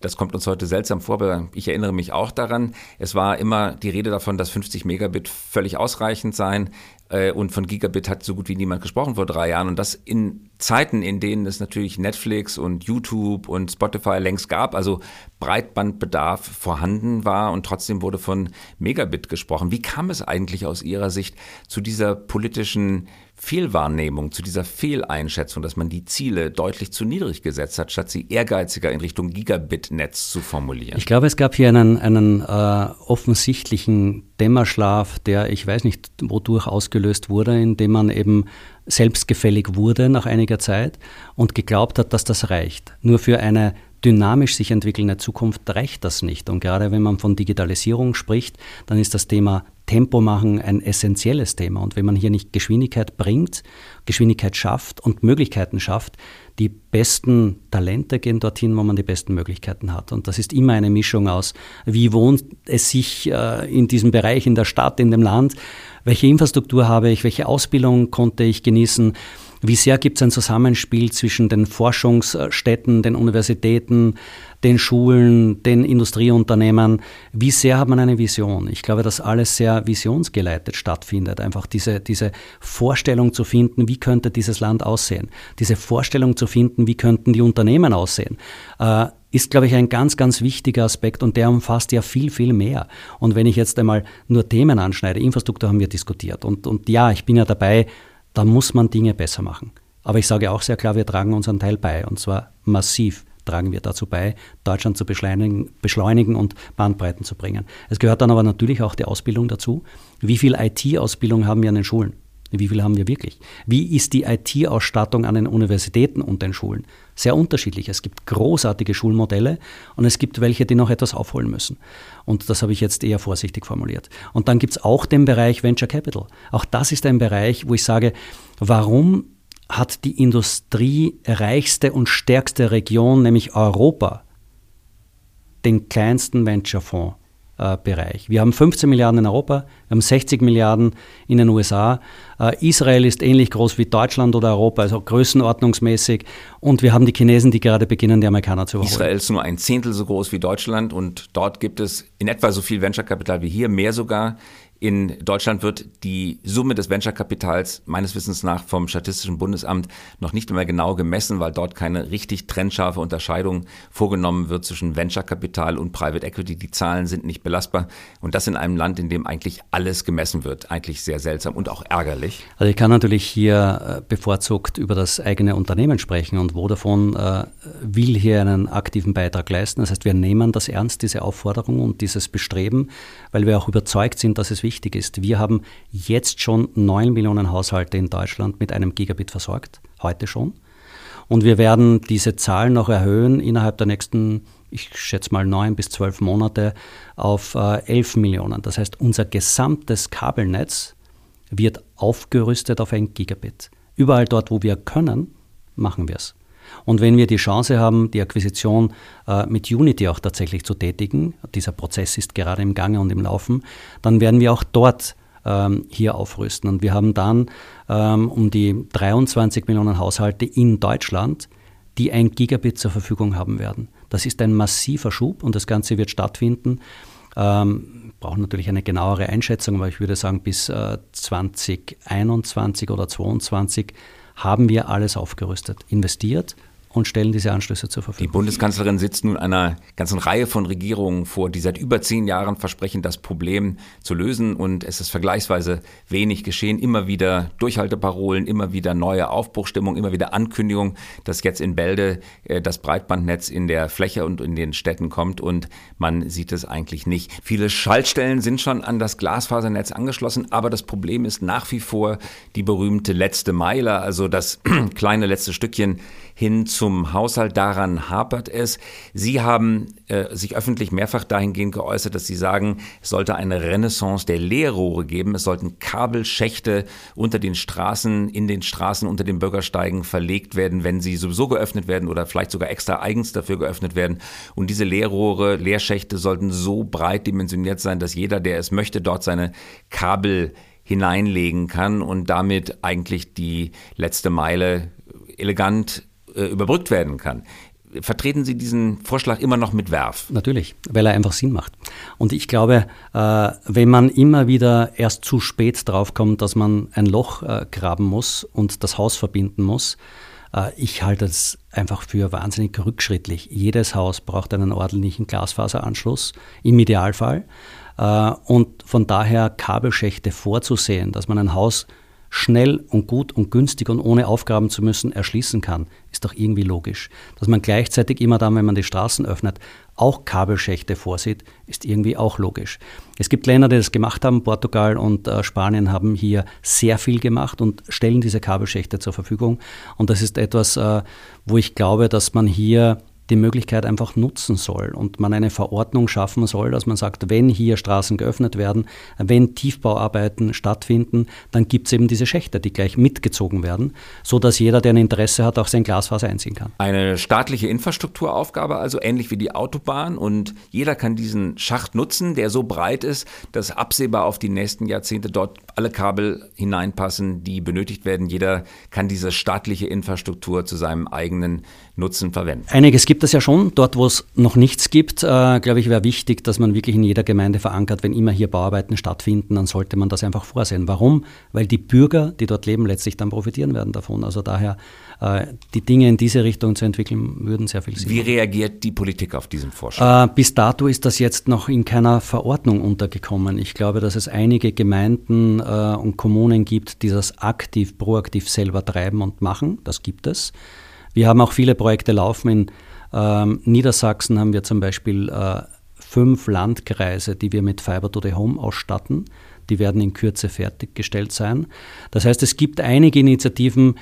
A: Das kommt uns heute seltsam vor, aber ich erinnere mich auch daran. Es war immer die Rede davon, dass 50 Megabit völlig ausreichend seien. Äh, und von Gigabit hat so gut wie niemand gesprochen vor drei Jahren. Und das in Zeiten, in denen es natürlich Netflix und YouTube und Spotify längst gab, also Breitbandbedarf vorhanden war und trotzdem wurde von Megabit gesprochen. Wie kam es eigentlich aus Ihrer Sicht zu dieser politischen Fehlwahrnehmung, zu dieser Fehleinschätzung, dass man die Ziele deutlich zu niedrig gesetzt hat, statt sie ehrgeiziger in Richtung Gigabit-Netz zu formulieren?
B: Ich glaube, es gab hier einen, einen äh, offensichtlichen Dämmerschlaf, der ich weiß nicht, wodurch ausgelöst wurde, indem man eben selbstgefällig wurde nach einiger Zeit und geglaubt hat, dass das reicht. Nur für eine dynamisch sich entwickelnde Zukunft reicht das nicht. Und gerade wenn man von Digitalisierung spricht, dann ist das Thema Tempo machen ein essentielles Thema. Und wenn man hier nicht Geschwindigkeit bringt, Geschwindigkeit schafft und Möglichkeiten schafft, die besten Talente gehen dorthin, wo man die besten Möglichkeiten hat. Und das ist immer eine Mischung aus, wie wohnt es sich äh, in diesem Bereich, in der Stadt, in dem Land, welche Infrastruktur habe ich, welche Ausbildung konnte ich genießen, wie sehr gibt es ein Zusammenspiel zwischen den Forschungsstätten, den Universitäten, den Schulen, den Industrieunternehmen? Wie sehr hat man eine Vision? Ich glaube, dass alles sehr visionsgeleitet stattfindet. Einfach diese, diese Vorstellung zu finden, wie könnte dieses Land aussehen? Diese Vorstellung zu finden, wie könnten die Unternehmen aussehen? Äh, ist, glaube ich, ein ganz, ganz wichtiger Aspekt und der umfasst ja viel, viel mehr. Und wenn ich jetzt einmal nur Themen anschneide, Infrastruktur haben wir diskutiert und, und ja, ich bin ja dabei, da muss man Dinge besser machen. Aber ich sage auch sehr klar, wir tragen unseren Teil bei und zwar massiv tragen wir dazu bei, Deutschland zu beschleunigen, beschleunigen und Bandbreiten zu bringen. Es gehört dann aber natürlich auch die Ausbildung dazu. Wie viel IT-Ausbildung haben wir an den Schulen? Wie viel haben wir wirklich? Wie ist die IT-Ausstattung an den Universitäten und den Schulen? Sehr unterschiedlich. Es gibt großartige Schulmodelle und es gibt welche, die noch etwas aufholen müssen. Und das habe ich jetzt eher vorsichtig formuliert. Und dann gibt es auch den Bereich Venture Capital. Auch das ist ein Bereich, wo ich sage, warum hat die industriereichste und stärkste Region, nämlich Europa, den kleinsten Venture-Fonds? Äh, Bereich. Wir haben 15 Milliarden in Europa, wir haben 60 Milliarden in den USA. Äh, Israel ist ähnlich groß wie Deutschland oder Europa, also größenordnungsmäßig. Und wir haben die Chinesen, die gerade beginnen, die Amerikaner zu überholen.
A: Israel ist nur ein Zehntel so groß wie Deutschland und dort gibt es in etwa so viel Venture Capital wie hier, mehr sogar In Deutschland wird die Summe des Venture-Kapitals meines Wissens nach vom Statistischen Bundesamt noch nicht immer genau gemessen, weil dort keine richtig trennscharfe Unterscheidung vorgenommen wird zwischen Venture-Kapital und Private Equity. Die Zahlen sind nicht belastbar. Und das in einem Land, in dem eigentlich alles gemessen wird. Eigentlich sehr seltsam und auch ärgerlich.
B: Also ich kann natürlich hier äh, bevorzugt über das eigene Unternehmen sprechen und Vodafone äh, will hier einen aktiven Beitrag leisten. Das heißt, wir nehmen das ernst, diese Aufforderung und dieses Bestreben, weil wir auch überzeugt sind, dass es wichtig ist. Wir haben jetzt schon neun Millionen Haushalte in Deutschland mit einem Gigabit versorgt, heute schon. Und wir werden diese Zahl noch erhöhen innerhalb der nächsten, ich schätze mal neun bis zwölf Monate auf äh, elf Millionen. Das heißt, unser gesamtes Kabelnetz wird aufgerüstet auf ein Gigabit. Überall dort, wo wir können, machen wir es. Und wenn wir die Chance haben, die Akquisition äh, mit Unity auch tatsächlich zu tätigen, dieser Prozess ist gerade im Gange und im Laufen, dann werden wir auch dort ähm, hier aufrüsten. Und wir haben dann ähm, um die 23 Millionen Haushalte in Deutschland, die ein Gigabit zur Verfügung haben werden. Das ist ein massiver Schub und das Ganze wird stattfinden. Ähm, brauchen natürlich eine genauere Einschätzung, aber ich würde sagen, bis äh, 2021 oder 2022 haben wir alles aufgerüstet, investiert und stellen diese Anschlüsse zur Verfügung.
A: Die Bundeskanzlerin sitzt nun einer ganzen Reihe von Regierungen vor, die seit über zehn Jahren versprechen, das Problem zu lösen. Und es ist vergleichsweise wenig geschehen. Immer wieder Durchhalteparolen, immer wieder neue Aufbruchstimmung, immer wieder Ankündigung, dass jetzt in Bälde äh, das Breitbandnetz in der Fläche und in den Städten kommt. Und man sieht es eigentlich nicht. Viele Schaltstellen sind schon an das Glasfasernetz angeschlossen. Aber das Problem ist nach wie vor die berühmte letzte Meile, also das kleine letzte Stückchen hin zum Haushalt. Daran hapert es. Sie haben äh, sich öffentlich mehrfach dahingehend geäußert, dass Sie sagen, es sollte eine Renaissance der Leerrohre geben. Es sollten Kabelschächte unter den Straßen, in den Straßen, unter den Bürgersteigen verlegt werden, wenn sie sowieso geöffnet werden oder vielleicht sogar extra eigens dafür geöffnet werden. Und diese Leerrohre, Leerschächte sollten so breit dimensioniert sein, dass jeder, der es möchte, dort seine Kabel hineinlegen kann und damit eigentlich die letzte Meile elegant äh, überbrückt werden kann. Vertreten Sie diesen Vorschlag immer noch mit Werf?
B: Natürlich, weil er einfach Sinn macht. Und ich glaube, äh, wenn man immer wieder erst zu spät draufkommt, dass man ein Loch äh, graben muss und das Haus verbinden muss, ich halte es einfach für wahnsinnig rückschrittlich. Jedes Haus braucht einen ordentlichen Glasfaseranschluss, im Idealfall. Und von daher Kabelschächte vorzusehen, dass man ein Haus schnell und gut und günstig und ohne aufgraben zu müssen erschließen kann, ist doch irgendwie logisch. Dass man gleichzeitig immer dann, wenn man die Straßen öffnet, auch Kabelschächte vorsieht, ist irgendwie auch logisch. Es gibt Länder, die das gemacht haben. Portugal und äh, Spanien haben hier sehr viel gemacht und stellen diese Kabelschächte zur Verfügung. Und das ist etwas, äh, wo ich glaube, dass man hier die Möglichkeit einfach nutzen soll und man eine Verordnung schaffen soll, dass man sagt, wenn hier Straßen geöffnet werden, wenn Tiefbauarbeiten stattfinden, dann gibt es eben diese Schächte, die gleich mitgezogen werden, sodass jeder, der ein Interesse hat, auch sein Glasfaser einziehen kann.
A: Eine staatliche Infrastrukturaufgabe, also ähnlich wie die Autobahn und jeder kann diesen Schacht nutzen, der so breit ist, dass absehbar auf die nächsten Jahrzehnte dort alle Kabel hineinpassen, die benötigt werden. Jeder kann diese staatliche Infrastruktur zu seinem eigenen Nutzen verwenden.
B: Einiges gibt es ja schon. Dort, wo es noch nichts gibt, äh, glaube ich, wäre wichtig, dass man wirklich in jeder Gemeinde verankert, wenn immer hier Bauarbeiten stattfinden, dann sollte man das einfach vorsehen. Warum? Weil die Bürger, die dort leben, letztlich dann profitieren werden davon. Also daher äh, die Dinge in diese Richtung zu entwickeln, würden sehr viel Sinn
A: Wie reagiert die Politik auf diesen Vorschlag?
B: Äh, bis dato ist das jetzt noch in keiner Verordnung untergekommen. Ich glaube, dass es einige Gemeinden äh, und Kommunen gibt, die das aktiv, proaktiv selber treiben und machen. Das gibt es. Wir haben auch viele Projekte laufen. In ähm, Niedersachsen haben wir zum Beispiel äh, fünf Landkreise, die wir mit Fiber to the Home ausstatten. Die werden in Kürze fertiggestellt sein. Das heißt, es gibt einige Initiativen,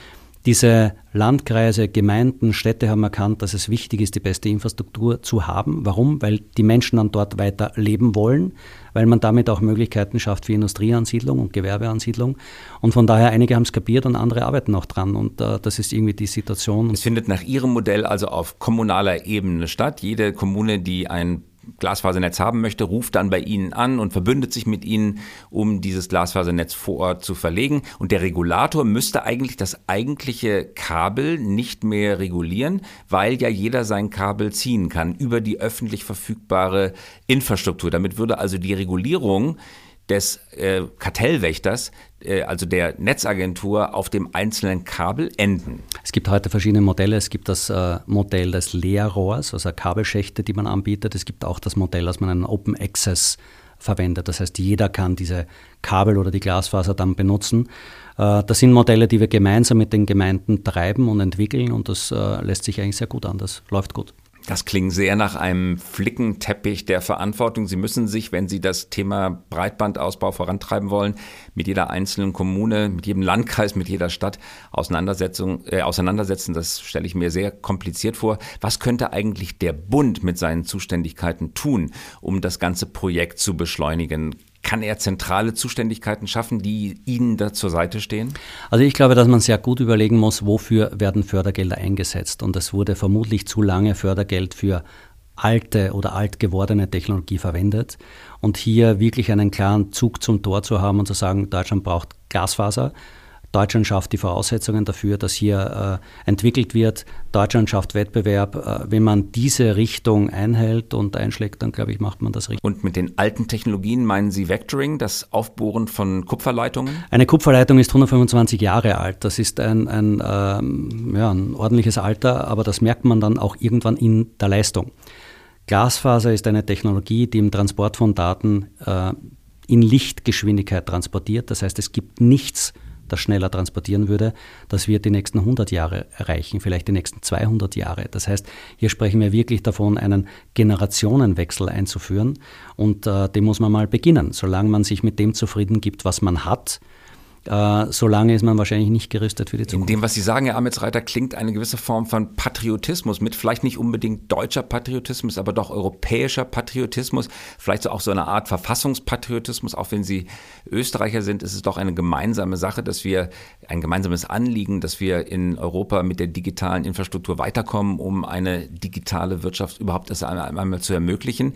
B: diese Landkreise, Gemeinden, Städte haben erkannt, dass es wichtig ist, die beste Infrastruktur zu haben. Warum? Weil die Menschen dann dort weiter leben wollen, weil man damit auch Möglichkeiten schafft für Industrieansiedlung und Gewerbeansiedlung. Und von daher, einige haben es kapiert und andere arbeiten auch dran. Und äh, das ist irgendwie die Situation.
A: Es findet nach Ihrem Modell also auf kommunaler Ebene statt. Jede Kommune, die ein Glasfasernetz haben möchte, ruft dann bei Ihnen an und verbündet sich mit Ihnen, um dieses Glasfasernetz vor Ort zu verlegen. Und der Regulator müsste eigentlich das eigentliche Kabel nicht mehr regulieren, weil ja jeder sein Kabel ziehen kann über die öffentlich verfügbare Infrastruktur. Damit würde also die Regulierung des äh, Kartellwächters, äh, also der Netzagentur, auf dem einzelnen Kabel enden?
B: Es gibt heute verschiedene Modelle. Es gibt das äh, Modell des Leerrohrs, also Kabelschächte, die man anbietet. Es gibt auch das Modell, dass man einen Open Access verwendet. Das heißt, jeder kann diese Kabel oder die Glasfaser dann benutzen. Äh, das sind Modelle, die wir gemeinsam mit den Gemeinden treiben und entwickeln und das äh, lässt sich eigentlich sehr gut an. Das läuft gut.
A: Das klingt sehr nach einem Flickenteppich der Verantwortung. Sie müssen sich, wenn Sie das Thema Breitbandausbau vorantreiben wollen, mit jeder einzelnen Kommune, mit jedem Landkreis, mit jeder Stadt äh, auseinandersetzen. Das stelle ich mir sehr kompliziert vor. Was könnte eigentlich der Bund mit seinen Zuständigkeiten tun, um das ganze Projekt zu beschleunigen? Kann er zentrale Zuständigkeiten schaffen, die Ihnen da zur Seite stehen?
B: Also ich glaube, dass man sehr gut überlegen muss, wofür werden Fördergelder eingesetzt. Und es wurde vermutlich zu lange Fördergeld für alte oder alt gewordene Technologie verwendet. Und hier wirklich einen klaren Zug zum Tor zu haben und zu sagen, Deutschland braucht Glasfaser Deutschland schafft die Voraussetzungen dafür, dass hier äh, entwickelt wird. Deutschland schafft Wettbewerb. Äh, wenn man diese Richtung einhält und einschlägt, dann glaube ich, macht man das richtig.
A: Und mit den alten Technologien meinen Sie Vectoring, das Aufbohren von Kupferleitungen?
B: Eine Kupferleitung ist 125 Jahre alt. Das ist ein, ein, ähm, ja, ein ordentliches Alter, aber das merkt man dann auch irgendwann in der Leistung. Glasfaser ist eine Technologie, die im Transport von Daten äh, in Lichtgeschwindigkeit transportiert. Das heißt, es gibt nichts das schneller transportieren würde, das wird die nächsten 100 Jahre erreichen, vielleicht die nächsten 200 Jahre. Das heißt, hier sprechen wir wirklich davon, einen Generationenwechsel einzuführen und äh, den muss man mal beginnen. Solange man sich mit dem zufrieden gibt, was man hat, äh, solange ist man wahrscheinlich nicht gerüstet für die Zukunft.
A: In dem, was Sie sagen, Herr Ametsreiter, klingt eine gewisse Form von Patriotismus mit, vielleicht nicht unbedingt deutscher Patriotismus, aber doch europäischer Patriotismus, vielleicht auch so eine Art Verfassungspatriotismus, auch wenn Sie Österreicher sind, ist es doch eine gemeinsame Sache, dass wir ein gemeinsames Anliegen, dass wir in Europa mit der digitalen Infrastruktur weiterkommen, um eine digitale Wirtschaft überhaupt erst einmal zu ermöglichen.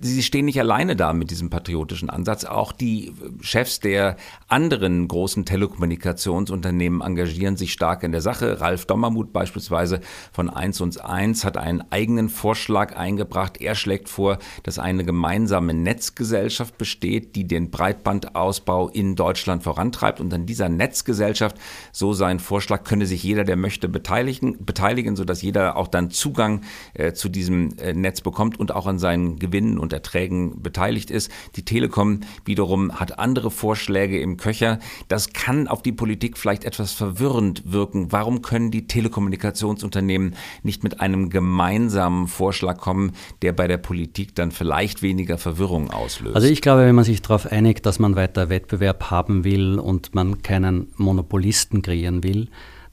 A: Sie stehen nicht alleine da mit diesem patriotischen Ansatz. Auch die Chefs der anderen großen Telekommunikationsunternehmen engagieren sich stark in der Sache. Ralf Dommermuth beispielsweise von 1 und 1 hat einen eigenen Vorschlag eingebracht. Er schlägt vor, dass eine gemeinsame Netzgesellschaft besteht, die den Breitbandausbau in Deutschland vorantreibt. Und an dieser Netzgesellschaft, so sein Vorschlag, könne sich jeder, der möchte, beteiligen, beteiligen sodass jeder auch dann Zugang äh, zu diesem äh, Netz bekommt und auch an seinen Gewinn Gewinnen und Erträgen beteiligt ist. Die Telekom wiederum hat andere Vorschläge im Köcher. Das kann auf die Politik vielleicht etwas verwirrend wirken. Warum können die Telekommunikationsunternehmen nicht mit einem gemeinsamen Vorschlag kommen, der bei der Politik dann vielleicht weniger Verwirrung auslöst?
B: Also ich glaube, wenn man sich darauf einigt, dass man weiter Wettbewerb haben will und man keinen Monopolisten kreieren will,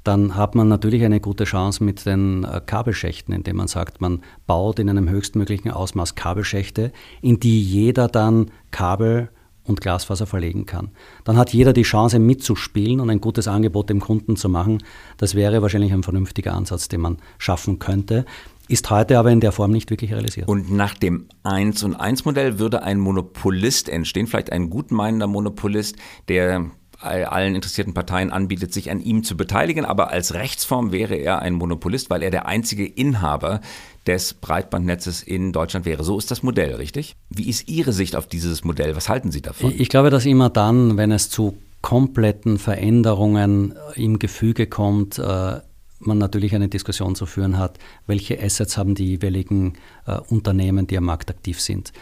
B: dann hat man natürlich eine gute Chance mit den äh, Kabelschächten, indem man sagt, man baut in einem höchstmöglichen Ausmaß Kabelschächte, in die jeder dann Kabel und Glasfaser verlegen kann. Dann hat jeder die Chance mitzuspielen und ein gutes Angebot dem Kunden zu machen. Das wäre wahrscheinlich ein vernünftiger Ansatz, den man schaffen könnte. Ist heute aber in der Form nicht wirklich realisiert.
A: Und nach dem 1 und 1 Modell würde ein Monopolist entstehen, vielleicht ein gutmeinender Monopolist, der allen interessierten Parteien anbietet, sich an ihm zu beteiligen. Aber als Rechtsform wäre er ein Monopolist, weil er der einzige Inhaber des Breitbandnetzes in Deutschland wäre. So ist das Modell, richtig? Wie ist Ihre Sicht auf dieses Modell? Was halten Sie davon?
B: Ich glaube, dass immer dann, wenn es zu kompletten Veränderungen im Gefüge kommt, äh, man natürlich eine Diskussion zu führen hat, welche Assets haben die jeweiligen äh, Unternehmen, die am Markt aktiv sind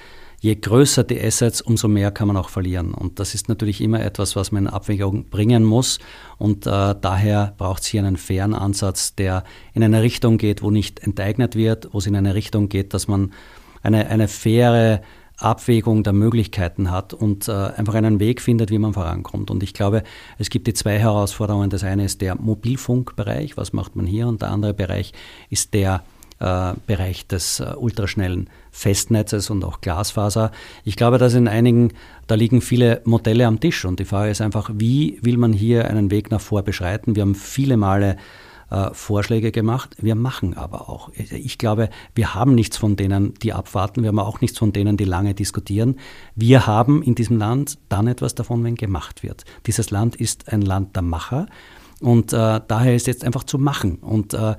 B: je größer die Assets, umso mehr kann man auch verlieren. Und das ist natürlich immer etwas, was man in Abwägung bringen muss. Und äh, daher braucht es hier einen fairen Ansatz, der in eine Richtung geht, wo nicht enteignet wird, wo es in eine Richtung geht, dass man eine, eine faire Abwägung der Möglichkeiten hat und äh, einfach einen Weg findet, wie man vorankommt. Und ich glaube, es gibt die zwei Herausforderungen. Das eine ist der Mobilfunkbereich, was macht man hier? Und der andere Bereich ist der äh, Bereich des äh, ultraschnellen Festnetzes und auch Glasfaser. Ich glaube, dass in einigen, da liegen viele Modelle am Tisch und die Frage ist einfach, wie will man hier einen Weg nach vor beschreiten? Wir haben viele Male äh, Vorschläge gemacht, wir machen aber auch. Ich glaube, wir haben nichts von denen, die abwarten, wir haben auch nichts von denen, die lange diskutieren. Wir haben in diesem Land dann etwas davon, wenn gemacht wird. Dieses Land ist ein Land der Macher und äh, daher ist jetzt einfach zu machen. Und äh,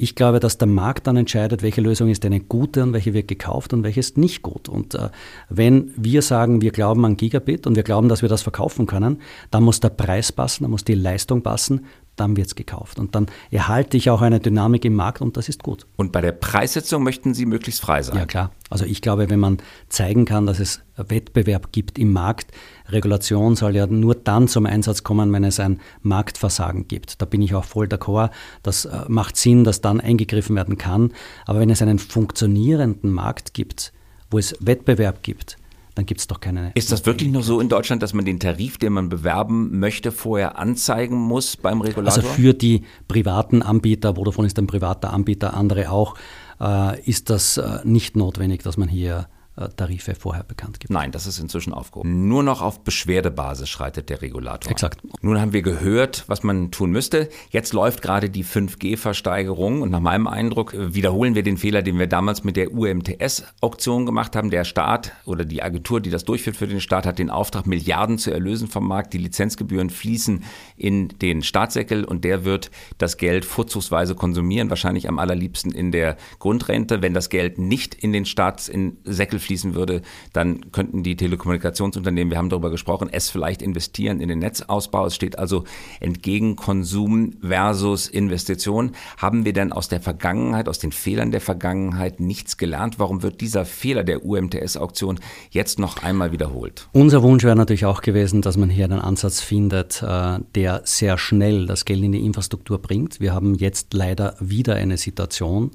B: Ich glaube, dass der Markt dann entscheidet, welche Lösung ist eine gute und welche wird gekauft und welche ist nicht gut. Und äh, wenn wir sagen, wir glauben an Gigabit und wir glauben, dass wir das verkaufen können, dann muss der Preis passen, dann muss die Leistung passen, dann wird es gekauft. Und dann erhalte ich auch eine Dynamik im Markt und das ist gut.
A: Und bei der Preissetzung möchten Sie möglichst frei sein?
B: Ja, klar. Also ich glaube, wenn man zeigen kann, dass es Wettbewerb gibt im Markt, Regulation soll ja nur dann zum Einsatz kommen, wenn es ein Marktversagen gibt. Da bin ich auch voll d'accord. Das äh, macht Sinn, dass dann eingegriffen werden kann. Aber wenn es einen funktionierenden Markt gibt, wo es Wettbewerb gibt, dann gibt es doch keine.
A: Ist das wirklich nur so in Deutschland, dass man den Tarif, den man bewerben möchte, vorher anzeigen muss beim Regulator?
B: Also für die privaten Anbieter, Vodafone ist ein privater Anbieter, andere auch, äh, ist das äh, nicht notwendig, dass man hier Tarife vorher bekannt gibt.
A: Nein, das ist inzwischen aufgehoben. Nur noch auf Beschwerdebasis schreitet der Regulator.
B: Exakt.
A: Nun haben wir gehört, was man tun müsste. Jetzt läuft gerade die 5G-Versteigerung und nach meinem Eindruck äh, wiederholen wir den Fehler, den wir damals mit der UMTS-Auktion gemacht haben. Der Staat oder die Agentur, die das durchführt für den Staat, hat den Auftrag, Milliarden zu erlösen vom Markt. Die Lizenzgebühren fließen in den Staatssäckel und der wird das Geld vorzugsweise konsumieren, wahrscheinlich am allerliebsten in der Grundrente. Wenn das Geld nicht in den Staatssäckel fließen würde, dann könnten die Telekommunikationsunternehmen, wir haben darüber gesprochen, es vielleicht investieren in den Netzausbau. Es steht also entgegen Konsum versus Investition. Haben wir denn aus der Vergangenheit, aus den Fehlern der Vergangenheit nichts gelernt? Warum wird dieser Fehler der UMTS-Auktion jetzt noch einmal wiederholt?
B: Unser Wunsch wäre natürlich auch gewesen, dass man hier einen Ansatz findet, äh, der sehr schnell das Geld in die Infrastruktur bringt. Wir haben jetzt leider wieder eine Situation,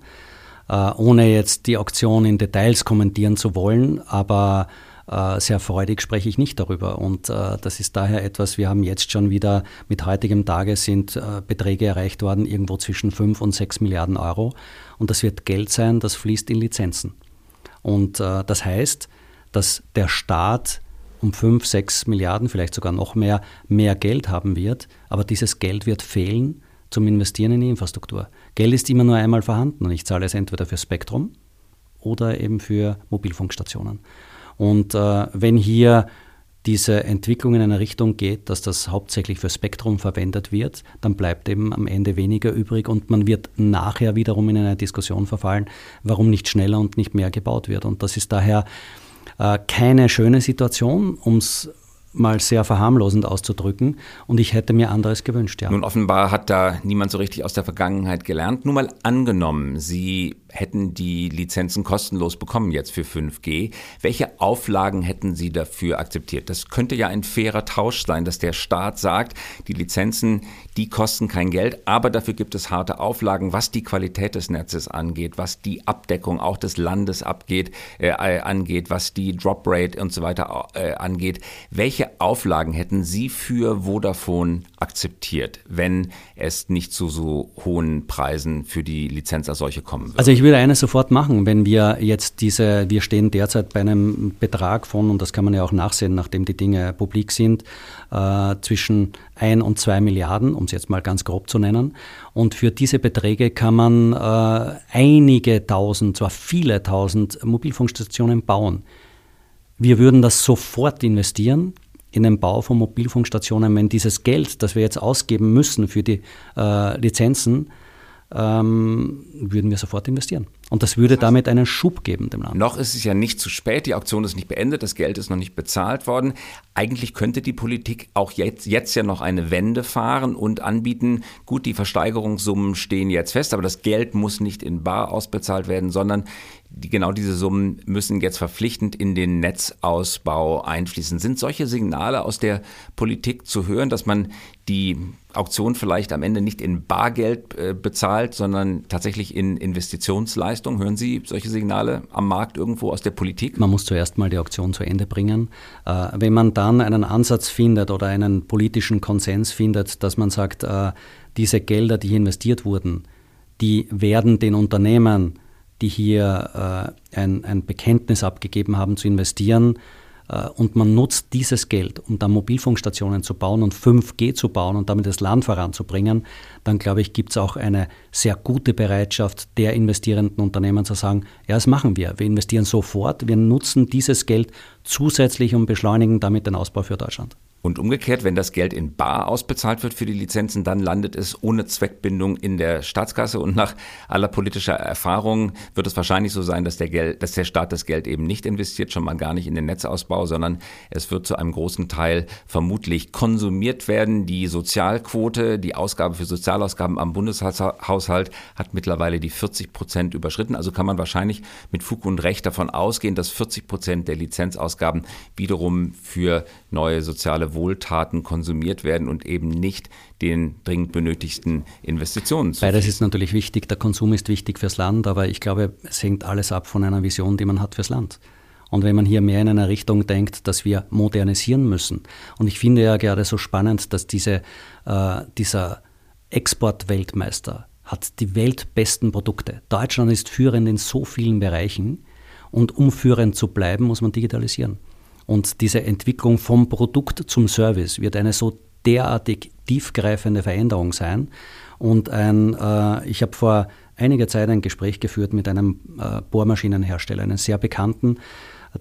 B: ohne jetzt die Auktion in Details kommentieren zu wollen, aber äh, sehr freudig spreche ich nicht darüber. Und äh, das ist daher etwas, wir haben jetzt schon wieder, mit heutigem Tage sind Beträge erreicht worden, irgendwo zwischen 5 und 6 Milliarden Euro. Und das wird Geld sein, das fließt in Lizenzen. Und das heißt, dass der Staat um 5, 6 Milliarden, vielleicht sogar noch mehr, mehr Geld haben wird. Aber dieses Geld wird fehlen, zum Investieren in die Infrastruktur. Geld ist immer nur einmal vorhanden und ich zahle es entweder für Spektrum oder eben für Mobilfunkstationen. Und äh, wenn hier diese Entwicklung in eine Richtung geht, dass das hauptsächlich für Spektrum verwendet wird, dann bleibt eben am Ende weniger übrig und man wird nachher wiederum in eine Diskussion verfallen, warum nicht schneller und nicht mehr gebaut wird. Und das ist daher äh, keine schöne Situation, um es mal sehr verharmlosend auszudrücken. Und ich hätte mir anderes gewünscht, ja.
A: Nun, offenbar hat da niemand so richtig aus der Vergangenheit gelernt. Nur mal angenommen, Sie hätten die Lizenzen kostenlos bekommen jetzt für 5G. Welche Auflagen hätten Sie dafür akzeptiert? Das könnte ja ein fairer Tausch sein, dass der Staat sagt, die Lizenzen, die kosten kein Geld, aber dafür gibt es harte Auflagen, was die Qualität des Netzes angeht, was die Abdeckung auch des Landes abgeht, äh, angeht, was die Drop Rate und so weiter äh, angeht. Welche Auflagen hätten Sie für Vodafone akzeptiert, wenn es nicht zu so hohen Preisen für die Lizenz als solche kommen würde?
B: Also ich würde eines sofort machen, wenn wir jetzt diese, wir stehen derzeit bei einem Betrag von, und das kann man ja auch nachsehen, nachdem die Dinge publik sind, äh, zwischen ein und zwei Milliarden, um es jetzt mal ganz grob zu nennen. Und für diese Beträge kann man äh, einige tausend, zwar viele tausend Mobilfunkstationen bauen. Wir würden das sofort investieren in den Bau von Mobilfunkstationen, wenn dieses Geld, das wir jetzt ausgeben müssen für die äh, Lizenzen, ähm, würden wir sofort investieren. Und das würde damit einen Schub geben dem Land.
A: Noch ist es ja nicht zu spät, die Auktion ist nicht beendet, das Geld ist noch nicht bezahlt worden. Eigentlich könnte die Politik auch jetzt, jetzt ja noch eine Wende fahren und anbieten, gut, die Versteigerungssummen stehen jetzt fest, aber das Geld muss nicht in Bar ausbezahlt werden, sondern die, genau diese Summen müssen jetzt verpflichtend in den Netzausbau einfließen. Sind solche Signale aus der Politik zu hören, dass man die Auktion vielleicht am Ende nicht in Bargeld äh, bezahlt, sondern tatsächlich in Investitionsleistung? Hören Sie solche Signale am Markt irgendwo aus der Politik?
B: Man muss zuerst mal die Auktion zu Ende bringen. Äh, wenn man dann einen Ansatz findet oder einen politischen Konsens findet, dass man sagt, äh, diese Gelder, die investiert wurden, die werden den Unternehmen die hier äh, ein, ein Bekenntnis abgegeben haben zu investieren, äh, und man nutzt dieses Geld, um dann Mobilfunkstationen zu bauen und 5G zu bauen und damit das Land voranzubringen, dann glaube ich, gibt es auch eine sehr gute Bereitschaft der investierenden Unternehmen zu sagen, ja, das machen wir. Wir investieren sofort, wir nutzen dieses Geld zusätzlich und beschleunigen damit den Ausbau für Deutschland.
A: Und umgekehrt, wenn das Geld in Bar ausbezahlt wird für die Lizenzen, dann landet es ohne Zweckbindung in der Staatskasse. Und nach aller politischer Erfahrung wird es wahrscheinlich so sein, dass der, Geld, dass der Staat das Geld eben nicht investiert, schon mal gar nicht in den Netzausbau, sondern es wird zu einem großen Teil vermutlich konsumiert werden. Die Sozialquote, die Ausgabe für Sozialausgaben am Bundeshaushalt hat mittlerweile die 40 Prozent überschritten. Also kann man wahrscheinlich mit Fug und Recht davon ausgehen, dass 40 Prozent der Lizenzausgaben wiederum für neue soziale Wohltaten konsumiert werden und eben nicht den dringend benötigsten Investitionen.
B: Beides ist natürlich wichtig. Der Konsum ist wichtig fürs Land, aber ich glaube, es hängt alles ab von einer Vision, die man hat fürs Land. Und wenn man hier mehr in eine Richtung denkt, dass wir modernisieren müssen. Und ich finde ja gerade so spannend, dass diese, äh, dieser Exportweltmeister hat die weltbesten Produkte. Deutschland ist führend in so vielen Bereichen. Und um führend zu bleiben, muss man digitalisieren. Und diese Entwicklung vom Produkt zum Service wird eine so derartig tiefgreifende Veränderung sein. Und ein, äh, ich habe vor einiger Zeit ein Gespräch geführt mit einem äh, Bohrmaschinenhersteller, einen sehr bekannten,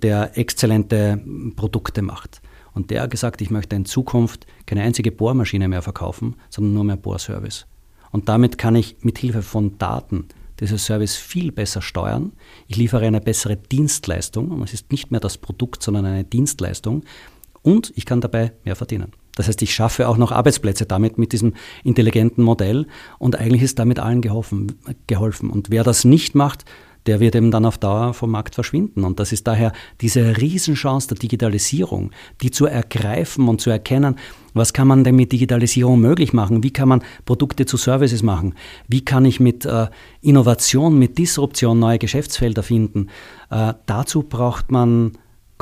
B: der exzellente Produkte macht. Und der hat gesagt, ich möchte in Zukunft keine einzige Bohrmaschine mehr verkaufen, sondern nur mehr Bohrservice. Und damit kann ich mit Hilfe von Daten dieser Service viel besser steuern. Ich liefere eine bessere Dienstleistung und es ist nicht mehr das Produkt, sondern eine Dienstleistung und ich kann dabei mehr verdienen. Das heißt, ich schaffe auch noch Arbeitsplätze damit mit diesem intelligenten Modell und eigentlich ist damit allen geholfen. geholfen. Und wer das nicht macht, der wird eben dann auf Dauer vom Markt verschwinden. Und das ist daher diese Riesenchance der Digitalisierung, die zu ergreifen und zu erkennen, was kann man denn mit Digitalisierung möglich machen? Wie kann man Produkte zu Services machen? Wie kann ich mit äh, Innovation, mit Disruption neue Geschäftsfelder finden? Äh, dazu braucht man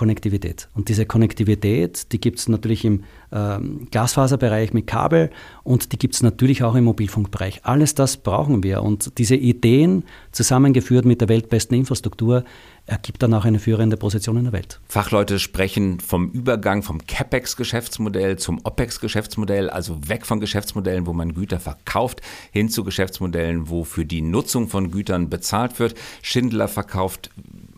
B: Konnektivität. Und diese Konnektivität, die gibt es natürlich im ähm, Glasfaserbereich mit Kabel und die gibt es natürlich auch im Mobilfunkbereich. Alles das brauchen wir. Und diese Ideen, zusammengeführt mit der weltbesten Infrastruktur, ergibt dann auch eine führende Position in der Welt.
A: Fachleute sprechen vom Übergang vom CapEx-Geschäftsmodell zum OpEx-Geschäftsmodell, also weg von Geschäftsmodellen, wo man Güter verkauft, hin zu Geschäftsmodellen, wo für die Nutzung von Gütern bezahlt wird. Schindler verkauft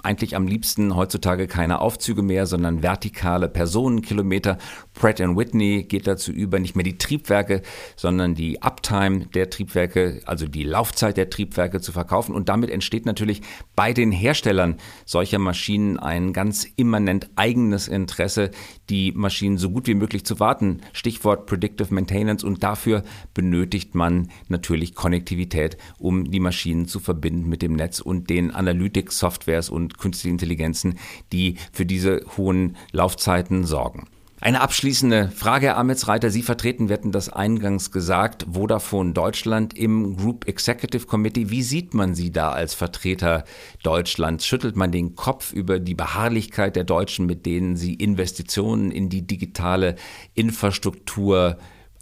A: eigentlich am liebsten heutzutage keine Aufzüge mehr, sondern vertikale Personenkilometer. Pratt Whitney geht dazu über, nicht mehr die Triebwerke, sondern die Uptime der Triebwerke, also die Laufzeit der Triebwerke zu verkaufen. Und damit entsteht natürlich bei den Herstellern solcher Maschinen ein ganz immanent eigenes Interesse, die Maschinen so gut wie möglich zu warten. Stichwort Predictive Maintenance. Und dafür benötigt man natürlich Konnektivität, um die Maschinen zu verbinden mit dem Netz und den Analytics-Softwares und künstliche Intelligenzen, die für diese hohen Laufzeiten sorgen. Eine abschließende Frage, Herr Ametsreiter. Sie vertreten, wir hatten das eingangs gesagt, Vodafone Deutschland im Group Executive Committee. Wie sieht man Sie da als Vertreter Deutschlands? Schüttelt man den Kopf über die Beharrlichkeit der Deutschen, mit denen sie Investitionen in die digitale Infrastruktur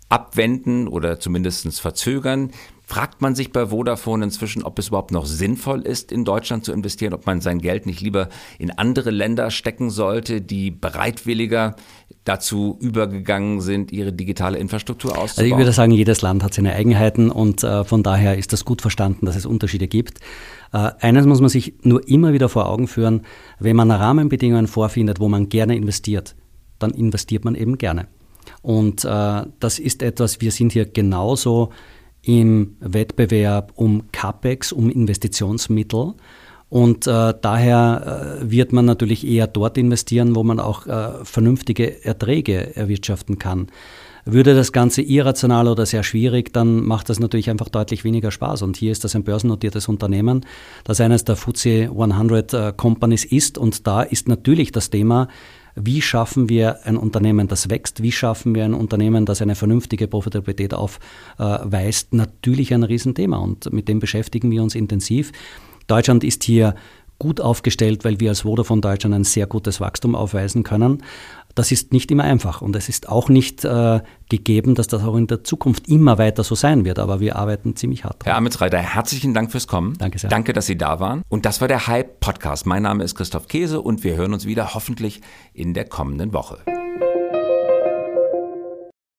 A: abwenden oder zumindest verzögern? Fragt man sich bei Vodafone inzwischen, ob es überhaupt noch sinnvoll ist, in Deutschland zu investieren, ob man sein Geld nicht lieber in andere Länder stecken sollte, die bereitwilliger dazu übergegangen sind, ihre digitale Infrastruktur auszubauen?
B: Also ich würde sagen, jedes Land hat seine Eigenheiten und äh, von daher ist das gut verstanden, dass es Unterschiede gibt. Äh, eines muss man sich nur immer wieder vor Augen führen, wenn man Rahmenbedingungen vorfindet, wo man gerne investiert, dann investiert man eben gerne. Und äh, das ist etwas, wir sind hier genauso im Wettbewerb um CAPEX, um Investitionsmittel. Und äh, daher äh, wird man natürlich eher dort investieren, wo man auch äh, vernünftige Erträge erwirtschaften kann. Würde das Ganze irrational oder sehr schwierig, dann macht das natürlich einfach deutlich weniger Spaß. Und hier ist das ein börsennotiertes Unternehmen, das eines der FTSE 100 äh, Companies ist. Und da ist natürlich das Thema, wie schaffen wir ein Unternehmen, das wächst? Wie schaffen wir ein Unternehmen, das eine vernünftige Profitabilität aufweist? Natürlich ein Riesenthema und mit dem beschäftigen wir uns intensiv. Deutschland ist hier gut aufgestellt, weil wir als Vodafone Deutschland ein sehr gutes Wachstum aufweisen können. Das ist nicht immer einfach und es ist auch nicht äh, gegeben, dass das auch in der Zukunft immer weiter so sein wird, aber wir arbeiten ziemlich hart.
A: Herr Amitsreiter, herzlichen Dank fürs Kommen.
B: Danke sehr.
A: Danke, dass Sie da waren. Und das war der Hype Podcast. Mein Name ist Christoph Käse und wir hören uns wieder hoffentlich in der kommenden Woche.